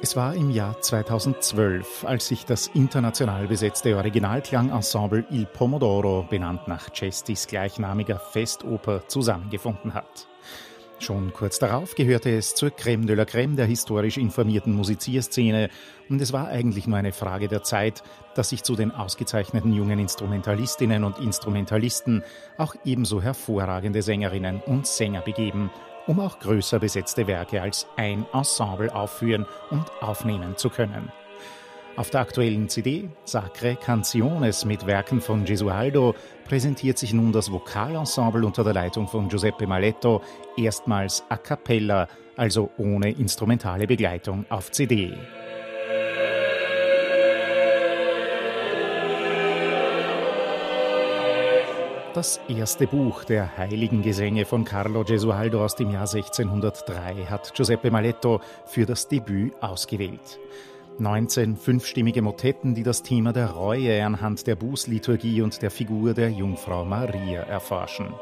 Es war im Jahr 2012, als sich das international besetzte Originalklangensemble Il Pomodoro, benannt nach Cestis gleichnamiger Festoper, zusammengefunden hat. Schon kurz darauf gehörte es zur Crème de la Crème der historisch informierten Musizierszene und es war eigentlich nur eine Frage der Zeit, dass sich zu den ausgezeichneten jungen Instrumentalistinnen und Instrumentalisten auch ebenso hervorragende Sängerinnen und Sänger begeben um auch größer besetzte Werke als ein Ensemble aufführen und aufnehmen zu können. Auf der aktuellen CD Sacre Canciones mit Werken von Gesualdo präsentiert sich nun das Vokalensemble unter der Leitung von Giuseppe Maletto erstmals a cappella, also ohne instrumentale Begleitung auf CD. Das erste Buch der Heiligen Gesänge von Carlo Gesualdo aus dem Jahr 1603 hat Giuseppe Maletto für das Debüt ausgewählt. 19 fünfstimmige Motetten, die das Thema der Reue anhand der Bußliturgie und der Figur der Jungfrau Maria erforschen.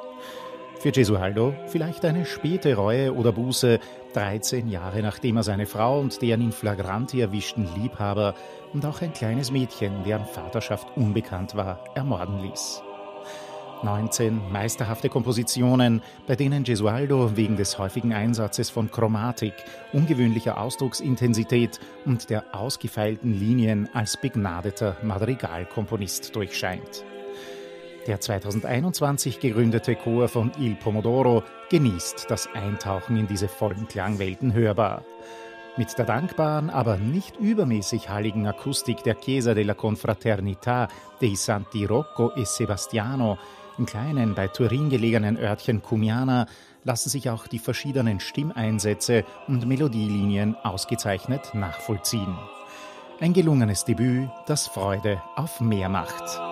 Für Gesualdo vielleicht eine späte Reue oder Buße, 13 Jahre nachdem er seine Frau und deren in flagranti erwischten Liebhaber und auch ein kleines Mädchen, deren Vaterschaft unbekannt war, ermorden ließ. 19 meisterhafte Kompositionen, bei denen Gesualdo wegen des häufigen Einsatzes von Chromatik, ungewöhnlicher Ausdrucksintensität und der ausgefeilten Linien als begnadeter Madrigalkomponist durchscheint. Der 2021 gegründete Chor von Il Pomodoro genießt das Eintauchen in diese vollen Klangwelten hörbar. Mit der dankbaren, aber nicht übermäßig halligen Akustik der Chiesa della Confraternita dei Santi Rocco e Sebastiano im kleinen, bei Turin gelegenen Örtchen Cumiana lassen sich auch die verschiedenen Stimmeinsätze und Melodielinien ausgezeichnet nachvollziehen. Ein gelungenes Debüt, das Freude auf mehr macht.